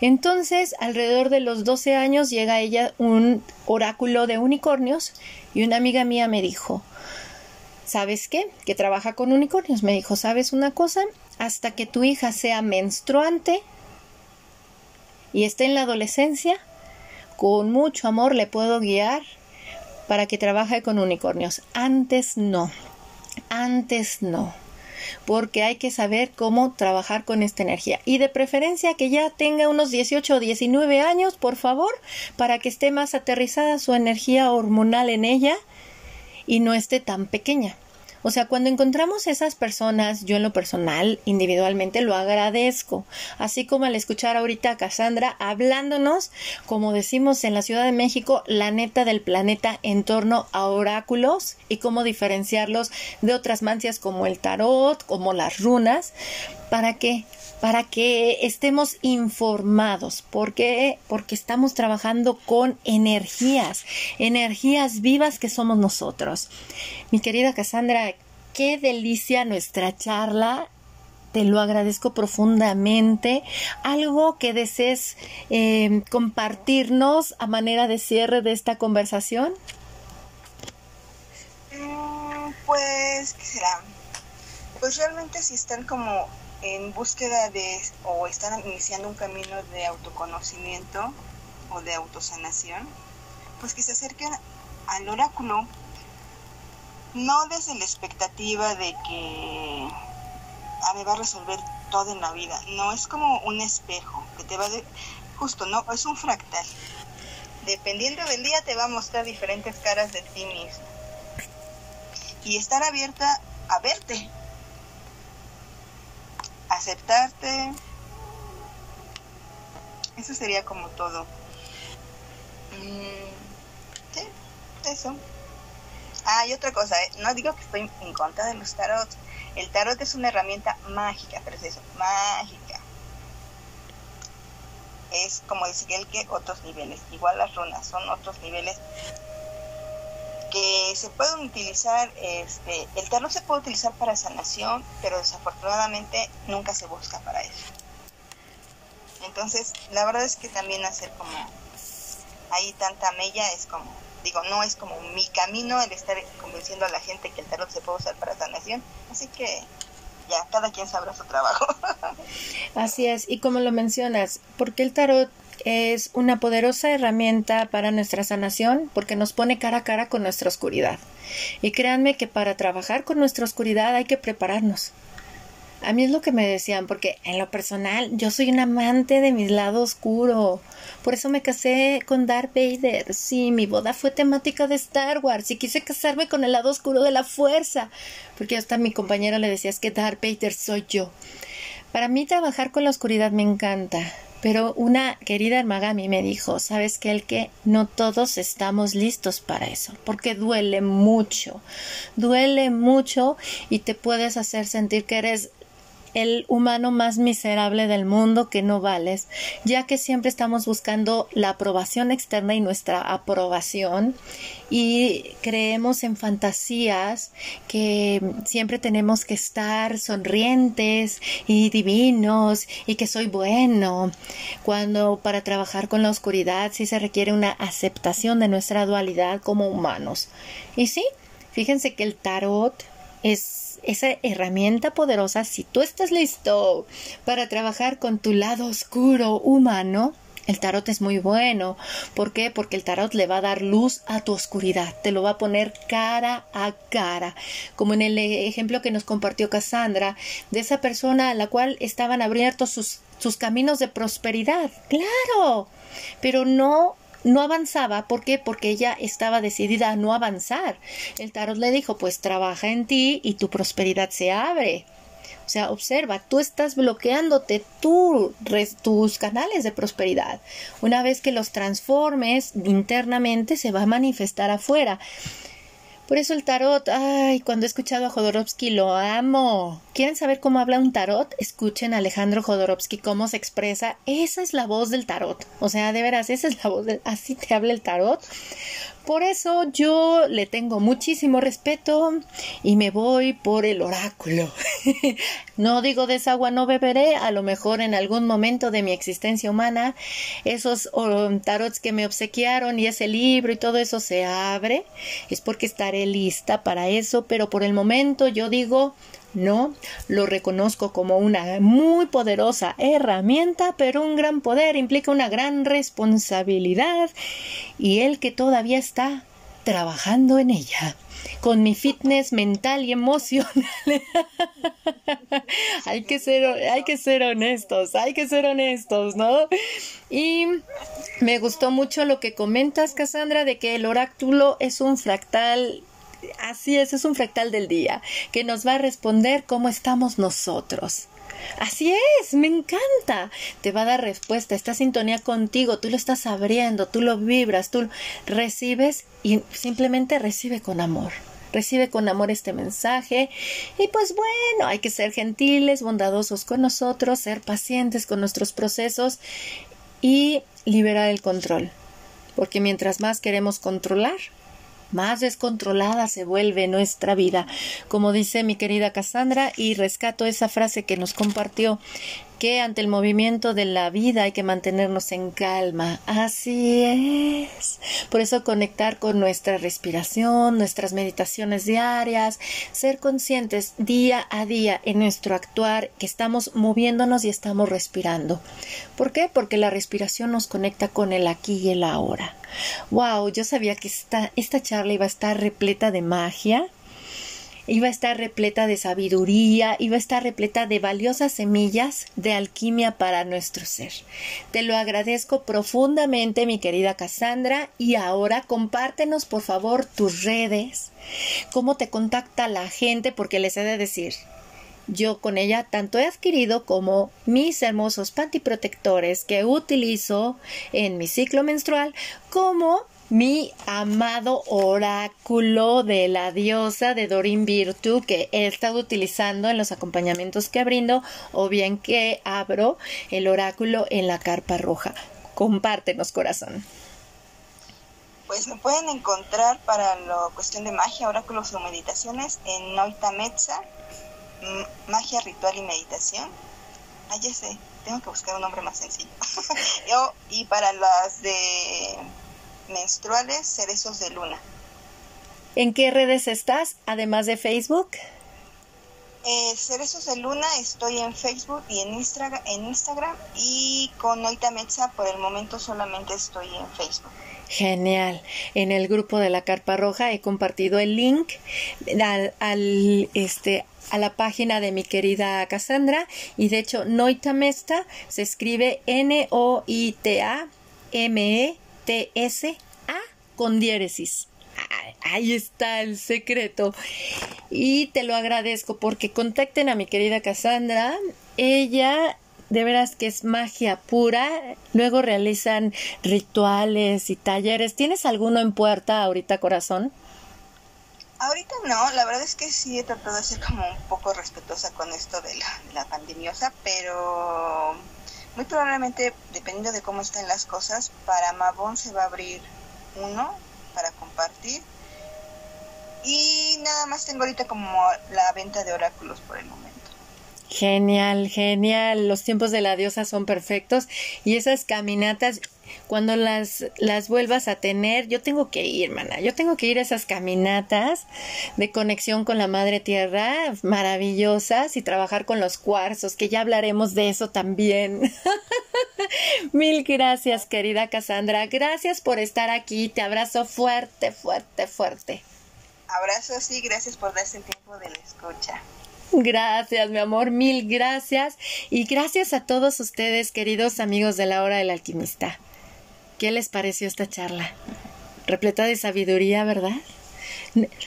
Entonces, alrededor de los 12 años llega ella un oráculo de unicornios y una amiga mía me dijo, ¿sabes qué? Que trabaja con unicornios. Me dijo, ¿sabes una cosa? Hasta que tu hija sea menstruante, y esté en la adolescencia, con mucho amor le puedo guiar para que trabaje con unicornios. Antes no, antes no, porque hay que saber cómo trabajar con esta energía. Y de preferencia que ya tenga unos 18 o 19 años, por favor, para que esté más aterrizada su energía hormonal en ella y no esté tan pequeña. O sea, cuando encontramos esas personas, yo en lo personal, individualmente, lo agradezco. Así como al escuchar ahorita a Cassandra hablándonos, como decimos en la Ciudad de México, la neta del planeta en torno a oráculos y cómo diferenciarlos de otras mancias como el tarot, como las runas, para que para que estemos informados. ¿Por qué? Porque estamos trabajando con energías, energías vivas que somos nosotros. Mi querida Cassandra, qué delicia nuestra charla. Te lo agradezco profundamente. ¿Algo que desees eh, compartirnos a manera de cierre de esta conversación? Mm, pues, ¿qué será? Pues realmente si están como en búsqueda de o están iniciando un camino de autoconocimiento o de autosanación, pues que se acerquen al oráculo, no desde la expectativa de que ah, va a resolver todo en la vida, no, es como un espejo que te va de, justo, no, es un fractal. Dependiendo del día te va a mostrar diferentes caras de ti mismo. Y estar abierta a verte, aceptarte. Eso sería como todo. Mm, eso. Ah, y otra cosa, eh, no digo que estoy en contra de los tarots, El tarot es una herramienta mágica, pero es eso, mágica. Es como decir el que otros niveles, igual las runas, son otros niveles que se pueden utilizar, este, el tarot se puede utilizar para sanación, pero desafortunadamente nunca se busca para eso. Entonces, la verdad es que también hacer como ahí tanta mella es como, digo, no es como mi camino el estar convenciendo a la gente que el tarot se puede usar para sanación, así que ya, cada quien sabrá su trabajo. Así es, y como lo mencionas, porque el tarot es una poderosa herramienta para nuestra sanación porque nos pone cara a cara con nuestra oscuridad. Y créanme que para trabajar con nuestra oscuridad hay que prepararnos. A mí es lo que me decían, porque en lo personal yo soy un amante de mi lado oscuro. Por eso me casé con Darth Vader. Sí, mi boda fue temática de Star Wars y quise casarme con el lado oscuro de la fuerza. Porque hasta mi compañero le decía, es que Darth Vader soy yo. Para mí trabajar con la oscuridad me encanta. Pero una querida hermana mí me dijo, sabes que el que no todos estamos listos para eso, porque duele mucho, duele mucho y te puedes hacer sentir que eres el humano más miserable del mundo que no vales, ya que siempre estamos buscando la aprobación externa y nuestra aprobación y creemos en fantasías que siempre tenemos que estar sonrientes y divinos y que soy bueno, cuando para trabajar con la oscuridad sí se requiere una aceptación de nuestra dualidad como humanos. Y sí, fíjense que el tarot es esa herramienta poderosa, si tú estás listo para trabajar con tu lado oscuro humano, el tarot es muy bueno. ¿Por qué? Porque el tarot le va a dar luz a tu oscuridad, te lo va a poner cara a cara, como en el ejemplo que nos compartió Cassandra, de esa persona a la cual estaban abiertos sus, sus caminos de prosperidad. Claro, pero no no avanzaba. ¿Por qué? Porque ella estaba decidida a no avanzar. El tarot le dijo, pues trabaja en ti y tu prosperidad se abre. O sea, observa, tú estás bloqueándote tus canales de prosperidad. Una vez que los transformes internamente, se va a manifestar afuera. Por eso el tarot, ay, cuando he escuchado a Jodorowsky lo amo. ¿Quieren saber cómo habla un tarot? Escuchen a Alejandro Jodorowsky cómo se expresa. Esa es la voz del tarot. O sea, de veras, esa es la voz del... Así te habla el tarot. Por eso yo le tengo muchísimo respeto y me voy por el oráculo. no digo de esa agua no beberé, a lo mejor en algún momento de mi existencia humana esos tarots que me obsequiaron y ese libro y todo eso se abre, es porque estaré lista para eso, pero por el momento yo digo no, lo reconozco como una muy poderosa herramienta, pero un gran poder implica una gran responsabilidad y el que todavía está trabajando en ella con mi fitness mental y emocional. hay que ser hay que ser honestos, hay que ser honestos, ¿no? Y me gustó mucho lo que comentas, Cassandra, de que el oráculo es un fractal Así es, es un fractal del día que nos va a responder cómo estamos nosotros. Así es, me encanta. Te va a dar respuesta, está sintonía contigo, tú lo estás abriendo, tú lo vibras, tú recibes y simplemente recibe con amor. Recibe con amor este mensaje y pues bueno, hay que ser gentiles, bondadosos con nosotros, ser pacientes con nuestros procesos y liberar el control. Porque mientras más queremos controlar, más descontrolada se vuelve nuestra vida. Como dice mi querida Cassandra, y rescato esa frase que nos compartió que ante el movimiento de la vida hay que mantenernos en calma. Así es. Por eso conectar con nuestra respiración, nuestras meditaciones diarias, ser conscientes día a día en nuestro actuar que estamos moviéndonos y estamos respirando. ¿Por qué? Porque la respiración nos conecta con el aquí y el ahora. Wow, yo sabía que esta, esta charla iba a estar repleta de magia iba a estar repleta de sabiduría, iba a estar repleta de valiosas semillas de alquimia para nuestro ser. Te lo agradezco profundamente, mi querida Cassandra, y ahora compártenos por favor tus redes, cómo te contacta la gente, porque les he de decir, yo con ella tanto he adquirido como mis hermosos pantiprotectores que utilizo en mi ciclo menstrual, como mi amado oráculo de la diosa de Dorin Virtu que he estado utilizando en los acompañamientos que brindo o bien que abro el oráculo en la carpa roja. Compártenos, corazón. Pues me pueden encontrar para la cuestión de magia, oráculos o meditaciones en Noita Metza, magia ritual y meditación. Ah, ya sé, tengo que buscar un nombre más sencillo. Yo, y para las de menstruales, cerezos de luna. ¿En qué redes estás, además de Facebook? Eh, cerezos de Luna estoy en Facebook y en, en Instagram y con Noita Metza por el momento solamente estoy en Facebook. Genial. En el grupo de la Carpa Roja he compartido el link al, este, a la página de mi querida Cassandra y de hecho Noita Mesta se escribe N-O-I-T-A-M-E-T-S-A con diéresis. Ahí está el secreto. Y te lo agradezco porque contacten a mi querida Cassandra. Ella de veras que es magia pura. Luego realizan rituales y talleres. ¿Tienes alguno en puerta ahorita, corazón? Ahorita no, la verdad es que sí he tratado de ser como un poco respetuosa con esto de la, la pandemiosa, pero muy probablemente, dependiendo de cómo estén las cosas, para Mabón se va a abrir uno para compartir. Y nada más tengo ahorita como la venta de oráculos por el momento. Genial, genial. Los tiempos de la diosa son perfectos y esas caminatas cuando las, las vuelvas a tener, yo tengo que ir, mana, yo tengo que ir a esas caminatas de conexión con la Madre Tierra, maravillosas, y trabajar con los cuarzos, que ya hablaremos de eso también. Mil gracias, querida Cassandra, gracias por estar aquí, te abrazo fuerte, fuerte, fuerte. Abrazo, sí, gracias por darse el tiempo de la escucha. Gracias, mi amor, mil gracias. Y gracias a todos ustedes, queridos amigos de la hora del alquimista. ¿Qué les pareció esta charla? Repleta de sabiduría, ¿verdad?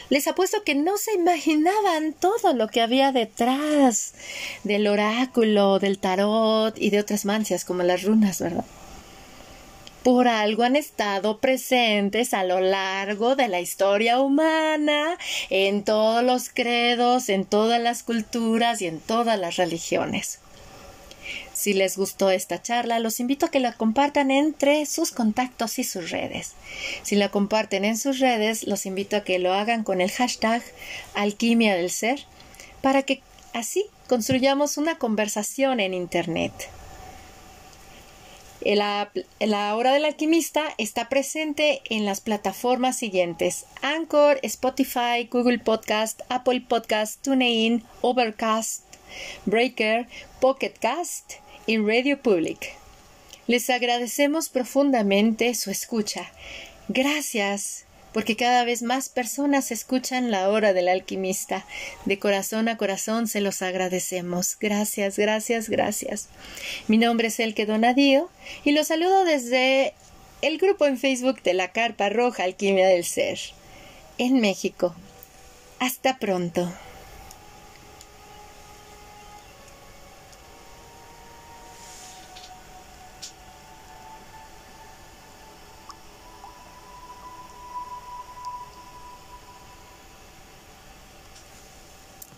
Les apuesto que no se imaginaban todo lo que había detrás del oráculo, del tarot y de otras mancias como las runas, ¿verdad? Por algo han estado presentes a lo largo de la historia humana, en todos los credos, en todas las culturas y en todas las religiones. Si les gustó esta charla, los invito a que la compartan entre sus contactos y sus redes. Si la comparten en sus redes, los invito a que lo hagan con el hashtag alquimia del ser para que así construyamos una conversación en Internet. La, la, hora del alquimista está presente en las plataformas siguientes: Anchor, Spotify, Google Podcast, Apple Podcast, TuneIn, Overcast, Breaker, Pocket Y Radio Public. Les agradecemos profundamente su escucha. Gracias, porque cada vez más personas escuchan la hora del alquimista. De corazón a corazón se los agradecemos. Gracias, gracias, gracias. Mi nombre es Elke Donadío y los saludo desde el grupo en Facebook de la Carpa Roja Alquimia del Ser, en México. Hasta pronto.